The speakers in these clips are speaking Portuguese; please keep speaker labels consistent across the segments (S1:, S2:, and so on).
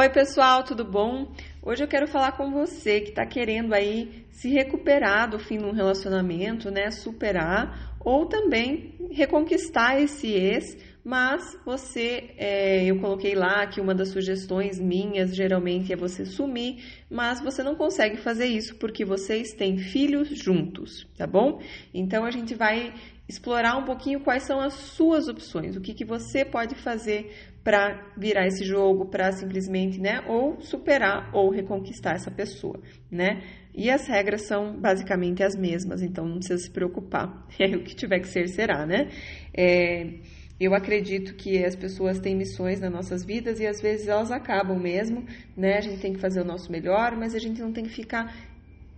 S1: Oi, pessoal, tudo bom? Hoje eu quero falar com você que está querendo aí se recuperar do fim de um relacionamento, né? Superar ou também reconquistar esse ex, mas você, é, eu coloquei lá que uma das sugestões minhas geralmente é você sumir, mas você não consegue fazer isso porque vocês têm filhos juntos, tá bom? Então a gente vai explorar um pouquinho quais são as suas opções, o que, que você pode fazer para virar esse jogo, para simplesmente, né, ou superar ou reconquistar essa pessoa, né? E as regras são basicamente as mesmas, então não precisa se preocupar. É o que tiver que ser será, né? É, eu acredito que as pessoas têm missões nas nossas vidas e às vezes elas acabam mesmo, né? A gente tem que fazer o nosso melhor, mas a gente não tem que ficar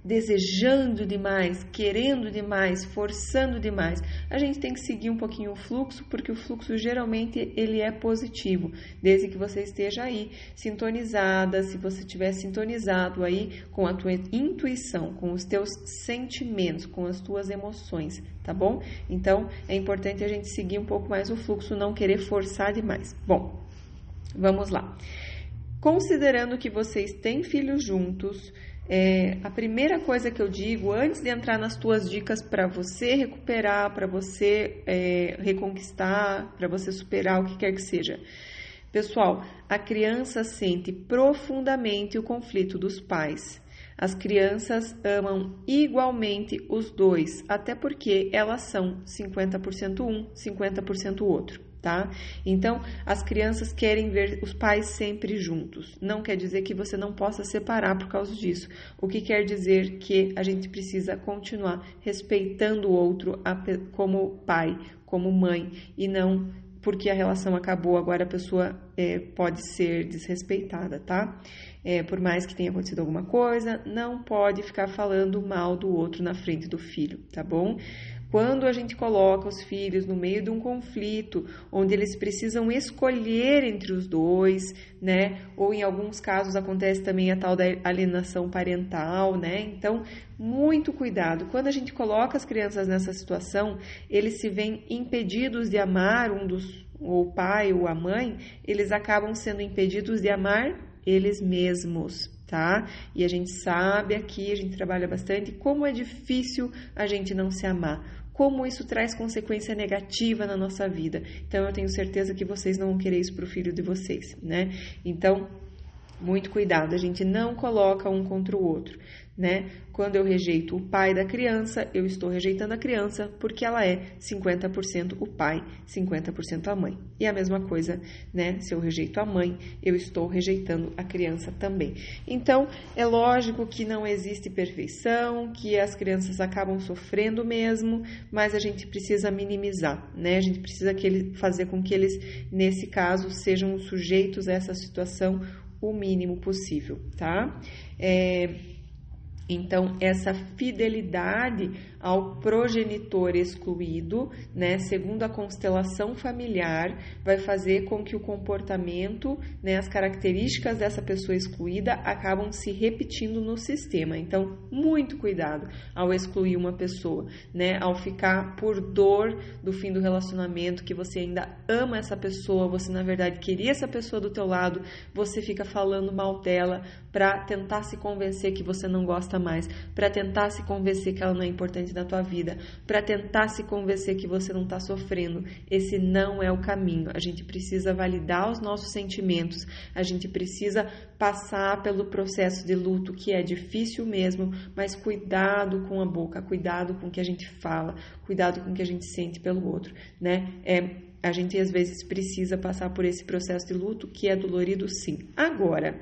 S1: desejando demais, querendo demais, forçando demais. A gente tem que seguir um pouquinho o fluxo, porque o fluxo geralmente ele é positivo, desde que você esteja aí sintonizada, se você estiver sintonizado aí com a tua intuição, com os teus sentimentos, com as tuas emoções, tá bom? Então, é importante a gente seguir um pouco mais o fluxo, não querer forçar demais. Bom, vamos lá. Considerando que vocês têm filhos juntos, é, a primeira coisa que eu digo antes de entrar nas tuas dicas para você recuperar, para você é, reconquistar, para você superar o que quer que seja. Pessoal, a criança sente profundamente o conflito dos pais. As crianças amam igualmente os dois, até porque elas são 50% um, 50% outro tá? Então, as crianças querem ver os pais sempre juntos. Não quer dizer que você não possa separar por causa disso. O que quer dizer que a gente precisa continuar respeitando o outro como pai, como mãe, e não porque a relação acabou, agora a pessoa é, pode ser desrespeitada, tá? É, por mais que tenha acontecido alguma coisa, não pode ficar falando mal do outro na frente do filho, tá bom? Quando a gente coloca os filhos no meio de um conflito, onde eles precisam escolher entre os dois, né? Ou em alguns casos acontece também a tal da alienação parental, né? Então, muito cuidado. Quando a gente coloca as crianças nessa situação, eles se veem impedidos de amar um dos ou o pai ou a mãe, eles acabam sendo impedidos de amar eles mesmos, tá? E a gente sabe aqui, a gente trabalha bastante como é difícil a gente não se amar como isso traz consequência negativa na nossa vida. Então, eu tenho certeza que vocês não vão querer isso para o filho de vocês, né? Então, muito cuidado, a gente não coloca um contra o outro né? Quando eu rejeito o pai da criança, eu estou rejeitando a criança porque ela é 50% o pai, 50% a mãe. E a mesma coisa, né? Se eu rejeito a mãe, eu estou rejeitando a criança também. Então, é lógico que não existe perfeição, que as crianças acabam sofrendo mesmo, mas a gente precisa minimizar, né? A gente precisa que ele, fazer com que eles, nesse caso, sejam sujeitos a essa situação o mínimo possível, tá? É, então, essa fidelidade ao progenitor excluído, né, segundo a constelação familiar, vai fazer com que o comportamento, né, as características dessa pessoa excluída acabam se repetindo no sistema. Então, muito cuidado ao excluir uma pessoa, né, ao ficar por dor do fim do relacionamento, que você ainda ama essa pessoa, você na verdade queria essa pessoa do teu lado, você fica falando mal dela para tentar se convencer que você não gosta mais, para tentar se convencer que ela não é importante na tua vida, para tentar se convencer que você não está sofrendo. Esse não é o caminho. A gente precisa validar os nossos sentimentos, a gente precisa passar pelo processo de luto, que é difícil mesmo, mas cuidado com a boca, cuidado com o que a gente fala, cuidado com o que a gente sente pelo outro, né? É, a gente às vezes precisa passar por esse processo de luto que é dolorido sim. Agora,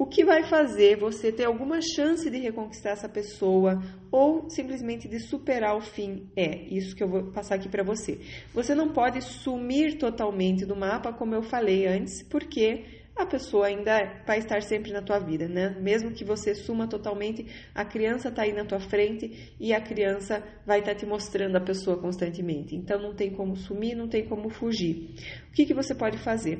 S1: o que vai fazer você ter alguma chance de reconquistar essa pessoa ou simplesmente de superar o fim é isso que eu vou passar aqui para você. Você não pode sumir totalmente do mapa, como eu falei antes, porque a pessoa ainda vai estar sempre na tua vida, né? Mesmo que você suma totalmente, a criança está aí na tua frente e a criança vai estar tá te mostrando a pessoa constantemente. Então não tem como sumir, não tem como fugir. O que, que você pode fazer?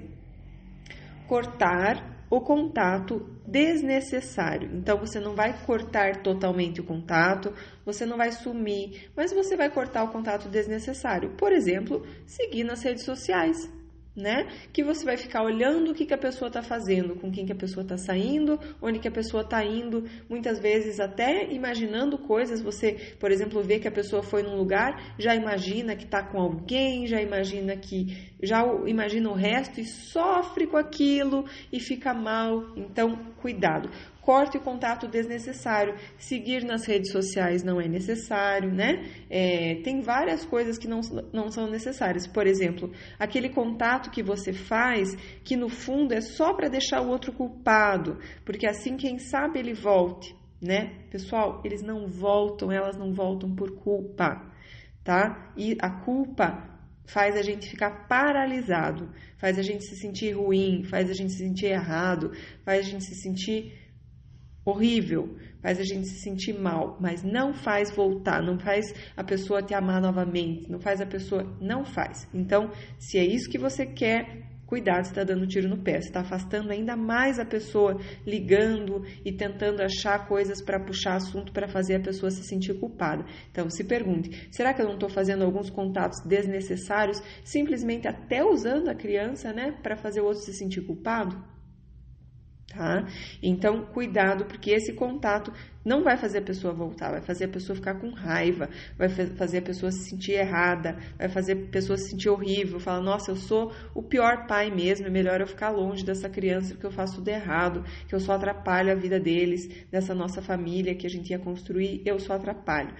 S1: Cortar o contato desnecessário. Então você não vai cortar totalmente o contato, você não vai sumir, mas você vai cortar o contato desnecessário. Por exemplo, seguir nas redes sociais. Né? Que você vai ficar olhando o que, que a pessoa está fazendo, com quem que a pessoa está saindo, onde que a pessoa está indo, muitas vezes até imaginando coisas. Você, por exemplo, vê que a pessoa foi num lugar, já imagina que está com alguém, já imagina que já imagina o resto e sofre com aquilo e fica mal. Então, cuidado corte o contato desnecessário. Seguir nas redes sociais não é necessário, né? É, tem várias coisas que não, não são necessárias. Por exemplo, aquele contato que você faz, que no fundo é só para deixar o outro culpado, porque assim, quem sabe, ele volte, né? Pessoal, eles não voltam, elas não voltam por culpa, tá? E a culpa faz a gente ficar paralisado, faz a gente se sentir ruim, faz a gente se sentir errado, faz a gente se sentir horrível, faz a gente se sentir mal, mas não faz voltar, não faz a pessoa te amar novamente, não faz a pessoa. Não faz. Então, se é isso que você quer, cuidado, está dando tiro no pé, está afastando ainda mais a pessoa, ligando e tentando achar coisas para puxar assunto para fazer a pessoa se sentir culpada. Então, se pergunte: será que eu não estou fazendo alguns contatos desnecessários, simplesmente até usando a criança, né, para fazer o outro se sentir culpado? Tá? Então, cuidado, porque esse contato não vai fazer a pessoa voltar, vai fazer a pessoa ficar com raiva, vai fazer a pessoa se sentir errada, vai fazer a pessoa se sentir horrível, falar, nossa, eu sou o pior pai mesmo, é melhor eu ficar longe dessa criança porque eu faço tudo errado, que eu só atrapalho a vida deles, dessa nossa família que a gente ia construir, eu só atrapalho.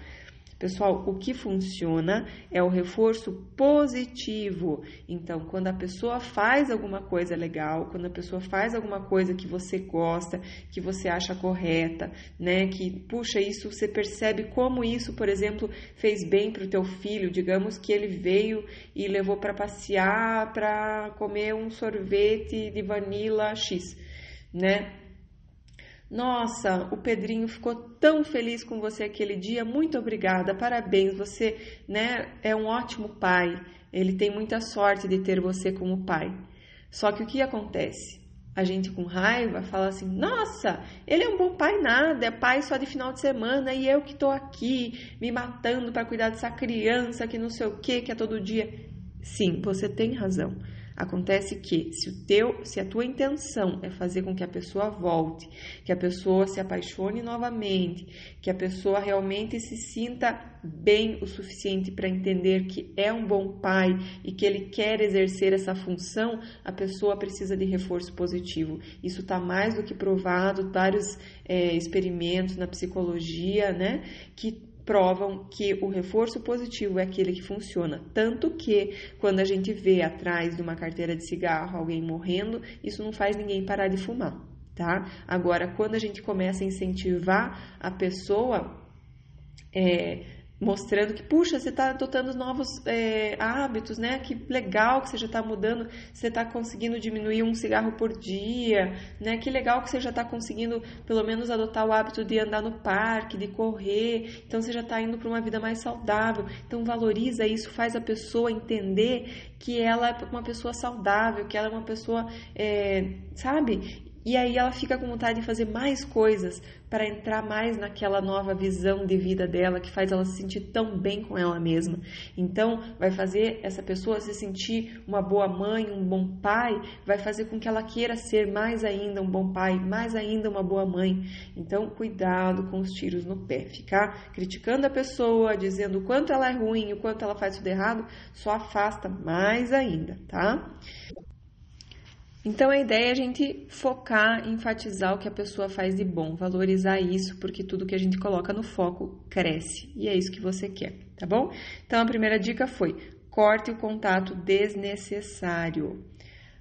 S1: Pessoal, o que funciona é o reforço positivo. Então, quando a pessoa faz alguma coisa legal, quando a pessoa faz alguma coisa que você gosta, que você acha correta, né, que puxa isso, você percebe como isso, por exemplo, fez bem para o teu filho. Digamos que ele veio e levou para passear, para comer um sorvete de vanila X, né? Nossa, o Pedrinho ficou tão feliz com você aquele dia. Muito obrigada, parabéns. Você, né, é um ótimo pai. Ele tem muita sorte de ter você como pai. Só que o que acontece? A gente com raiva fala assim: "Nossa, ele é um bom pai nada, é pai só de final de semana e eu que tô aqui me matando para cuidar dessa criança que não sei o que, que é todo dia". Sim, você tem razão. Acontece que se o teu, se a tua intenção é fazer com que a pessoa volte, que a pessoa se apaixone novamente, que a pessoa realmente se sinta bem o suficiente para entender que é um bom pai e que ele quer exercer essa função, a pessoa precisa de reforço positivo. Isso está mais do que provado, vários é, experimentos na psicologia, né, que provam que o reforço positivo é aquele que funciona. Tanto que, quando a gente vê atrás de uma carteira de cigarro alguém morrendo, isso não faz ninguém parar de fumar, tá? Agora, quando a gente começa a incentivar a pessoa. É, mostrando que, puxa, você está adotando novos é, hábitos, né? Que legal que você já está mudando, você está conseguindo diminuir um cigarro por dia, né? Que legal que você já está conseguindo, pelo menos, adotar o hábito de andar no parque, de correr. Então, você já está indo para uma vida mais saudável. Então, valoriza isso, faz a pessoa entender que ela é uma pessoa saudável, que ela é uma pessoa, é, sabe? E aí ela fica com vontade de fazer mais coisas para entrar mais naquela nova visão de vida dela que faz ela se sentir tão bem com ela mesma. Então, vai fazer essa pessoa se sentir uma boa mãe, um bom pai, vai fazer com que ela queira ser mais ainda um bom pai, mais ainda uma boa mãe. Então, cuidado com os tiros no pé. Ficar criticando a pessoa, dizendo o quanto ela é ruim, o quanto ela faz tudo errado, só afasta mais ainda, tá? Então a ideia é a gente focar, enfatizar o que a pessoa faz de bom, valorizar isso, porque tudo que a gente coloca no foco cresce e é isso que você quer, tá bom? Então a primeira dica foi: corte o contato desnecessário.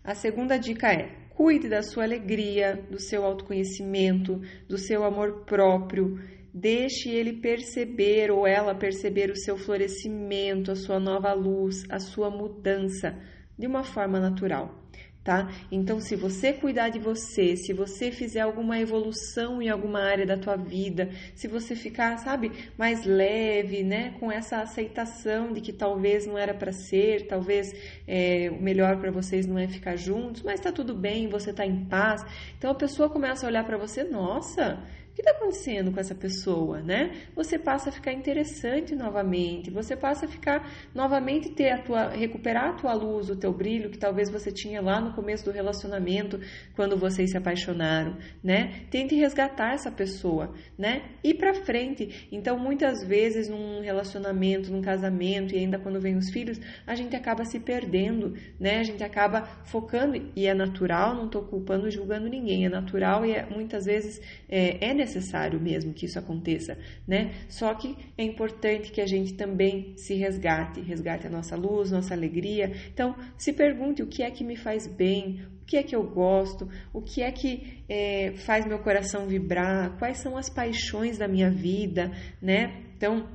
S1: A segunda dica é: cuide da sua alegria, do seu autoconhecimento, do seu amor próprio. Deixe ele perceber ou ela perceber o seu florescimento, a sua nova luz, a sua mudança de uma forma natural tá? Então, se você cuidar de você, se você fizer alguma evolução em alguma área da tua vida, se você ficar, sabe, mais leve, né, com essa aceitação de que talvez não era para ser, talvez é, o melhor para vocês não é ficar juntos, mas tá tudo bem, você tá em paz. Então a pessoa começa a olhar para você, nossa, que está acontecendo com essa pessoa, né? Você passa a ficar interessante novamente, você passa a ficar novamente ter a tua recuperar a tua luz, o teu brilho que talvez você tinha lá no começo do relacionamento quando vocês se apaixonaram, né? Tente resgatar essa pessoa, né? Ir para frente. Então, muitas vezes num relacionamento, num casamento e ainda quando vem os filhos, a gente acaba se perdendo, né? A gente acaba focando e é natural, não estou culpando, julgando ninguém, é natural e é, muitas vezes é, é necessário necessário mesmo que isso aconteça, né? Só que é importante que a gente também se resgate, resgate a nossa luz, nossa alegria. Então, se pergunte o que é que me faz bem, o que é que eu gosto, o que é que é, faz meu coração vibrar, quais são as paixões da minha vida, né? Então,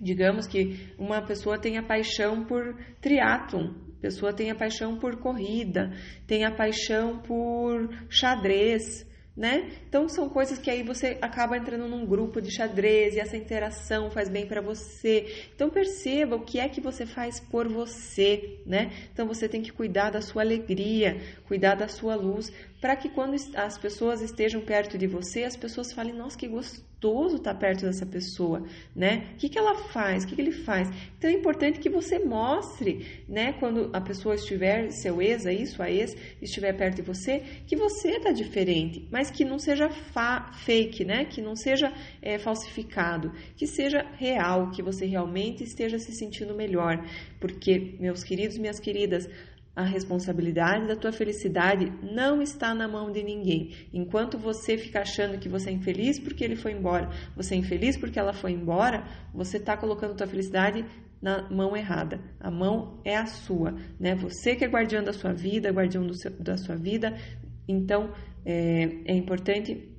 S1: digamos que uma pessoa tem a paixão por triatlon, pessoa tem a paixão por corrida, tem a paixão por xadrez, né? Então são coisas que aí você acaba entrando num grupo de xadrez e essa interação faz bem para você. Então perceba o que é que você faz por você, né? Então você tem que cuidar da sua alegria, cuidar da sua luz, para que quando as pessoas estejam perto de você, as pessoas falem: "Nossa, que gostoso estar perto dessa pessoa, né? O que, que ela faz? O que, que ele faz? Então é importante que você mostre, né? Quando a pessoa estiver, seu ex, é isso, a ex, estiver perto de você, que você tá diferente, mas que não seja fake, né? Que não seja é, falsificado, que seja real, que você realmente esteja se sentindo melhor. Porque, meus queridos, minhas queridas, a responsabilidade da tua felicidade não está na mão de ninguém. Enquanto você fica achando que você é infeliz porque ele foi embora, você é infeliz porque ela foi embora, você está colocando tua felicidade na mão errada. A mão é a sua, né? Você que é guardião da sua vida, guardião seu, da sua vida. Então, é, é importante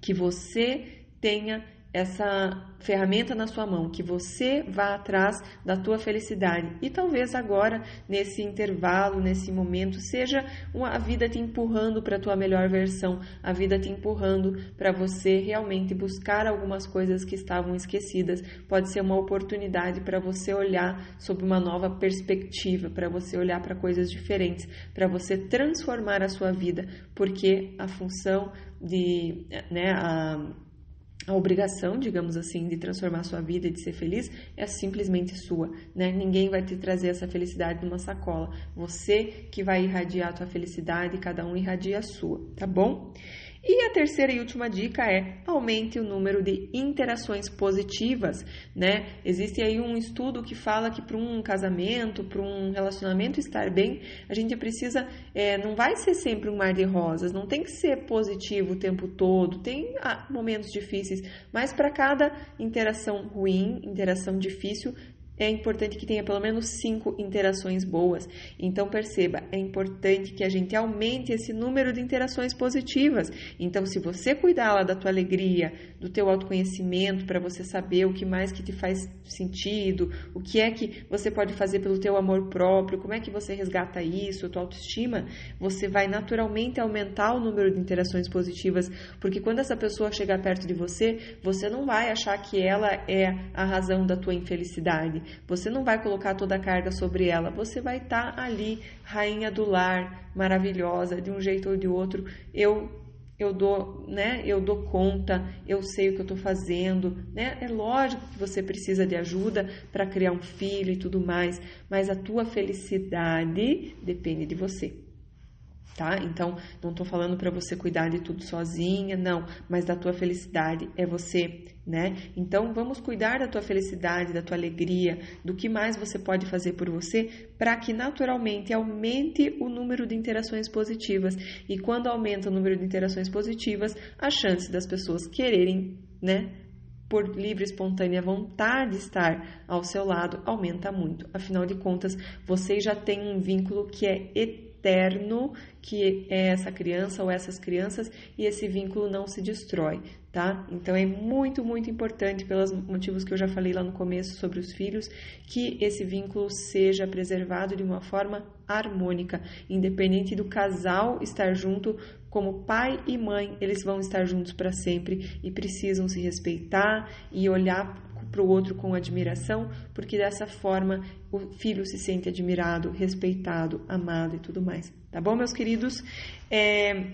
S1: que você tenha essa ferramenta na sua mão, que você vá atrás da tua felicidade. E talvez agora, nesse intervalo, nesse momento, seja uma, a vida te empurrando para a tua melhor versão, a vida te empurrando para você realmente buscar algumas coisas que estavam esquecidas. Pode ser uma oportunidade para você olhar sob uma nova perspectiva, para você olhar para coisas diferentes, para você transformar a sua vida, porque a função de, né, a a obrigação, digamos assim, de transformar sua vida e de ser feliz é simplesmente sua, né? Ninguém vai te trazer essa felicidade numa sacola. Você que vai irradiar a tua felicidade, cada um irradia a sua, tá bom? E a terceira e última dica é aumente o número de interações positivas, né? Existe aí um estudo que fala que para um casamento, para um relacionamento estar bem, a gente precisa, é, não vai ser sempre um mar de rosas, não tem que ser positivo o tempo todo, tem ah, momentos difíceis, mas para cada interação ruim, interação difícil, é importante que tenha pelo menos cinco interações boas. Então perceba, é importante que a gente aumente esse número de interações positivas. Então, se você cuidar lá da tua alegria, do teu autoconhecimento, para você saber o que mais que te faz sentido, o que é que você pode fazer pelo teu amor próprio, como é que você resgata isso, a tua autoestima, você vai naturalmente aumentar o número de interações positivas, porque quando essa pessoa chegar perto de você, você não vai achar que ela é a razão da tua infelicidade você não vai colocar toda a carga sobre ela, você vai estar tá ali, rainha do lar, maravilhosa, de um jeito ou de outro. Eu eu dou, né? Eu dou conta, eu sei o que eu estou fazendo, né? É lógico que você precisa de ajuda para criar um filho e tudo mais, mas a tua felicidade depende de você tá? Então, não estou falando para você cuidar de tudo sozinha, não, mas da tua felicidade é você, né? Então, vamos cuidar da tua felicidade, da tua alegria, do que mais você pode fazer por você, para que naturalmente aumente o número de interações positivas. E quando aumenta o número de interações positivas, a chance das pessoas quererem, né? por livre e espontânea vontade de estar ao seu lado aumenta muito. Afinal de contas, vocês já têm um vínculo que é eterno externo que é essa criança ou essas crianças e esse vínculo não se destrói, tá? Então é muito, muito importante, pelos motivos que eu já falei lá no começo sobre os filhos, que esse vínculo seja preservado de uma forma harmônica, independente do casal estar junto, como pai e mãe, eles vão estar juntos para sempre e precisam se respeitar e olhar para o outro com admiração, porque dessa forma o filho se sente admirado, respeitado, amado e tudo mais. Tá bom, meus queridos? É,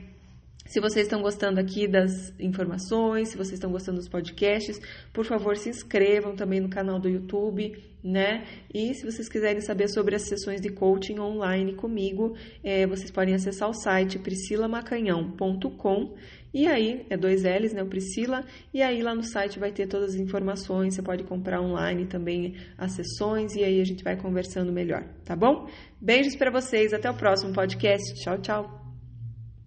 S1: Se vocês estão gostando aqui das informações, se vocês estão gostando dos podcasts, por favor se inscrevam também no canal do YouTube, né? E se vocês quiserem saber sobre as sessões de coaching online comigo, é, vocês podem acessar o site priscilamacanhão.com e aí, é dois L's, né? O Priscila. E aí lá no site vai ter todas as informações. Você pode comprar online também as sessões e aí a gente vai conversando melhor, tá bom? Beijos para vocês. Até o próximo podcast. Tchau, tchau.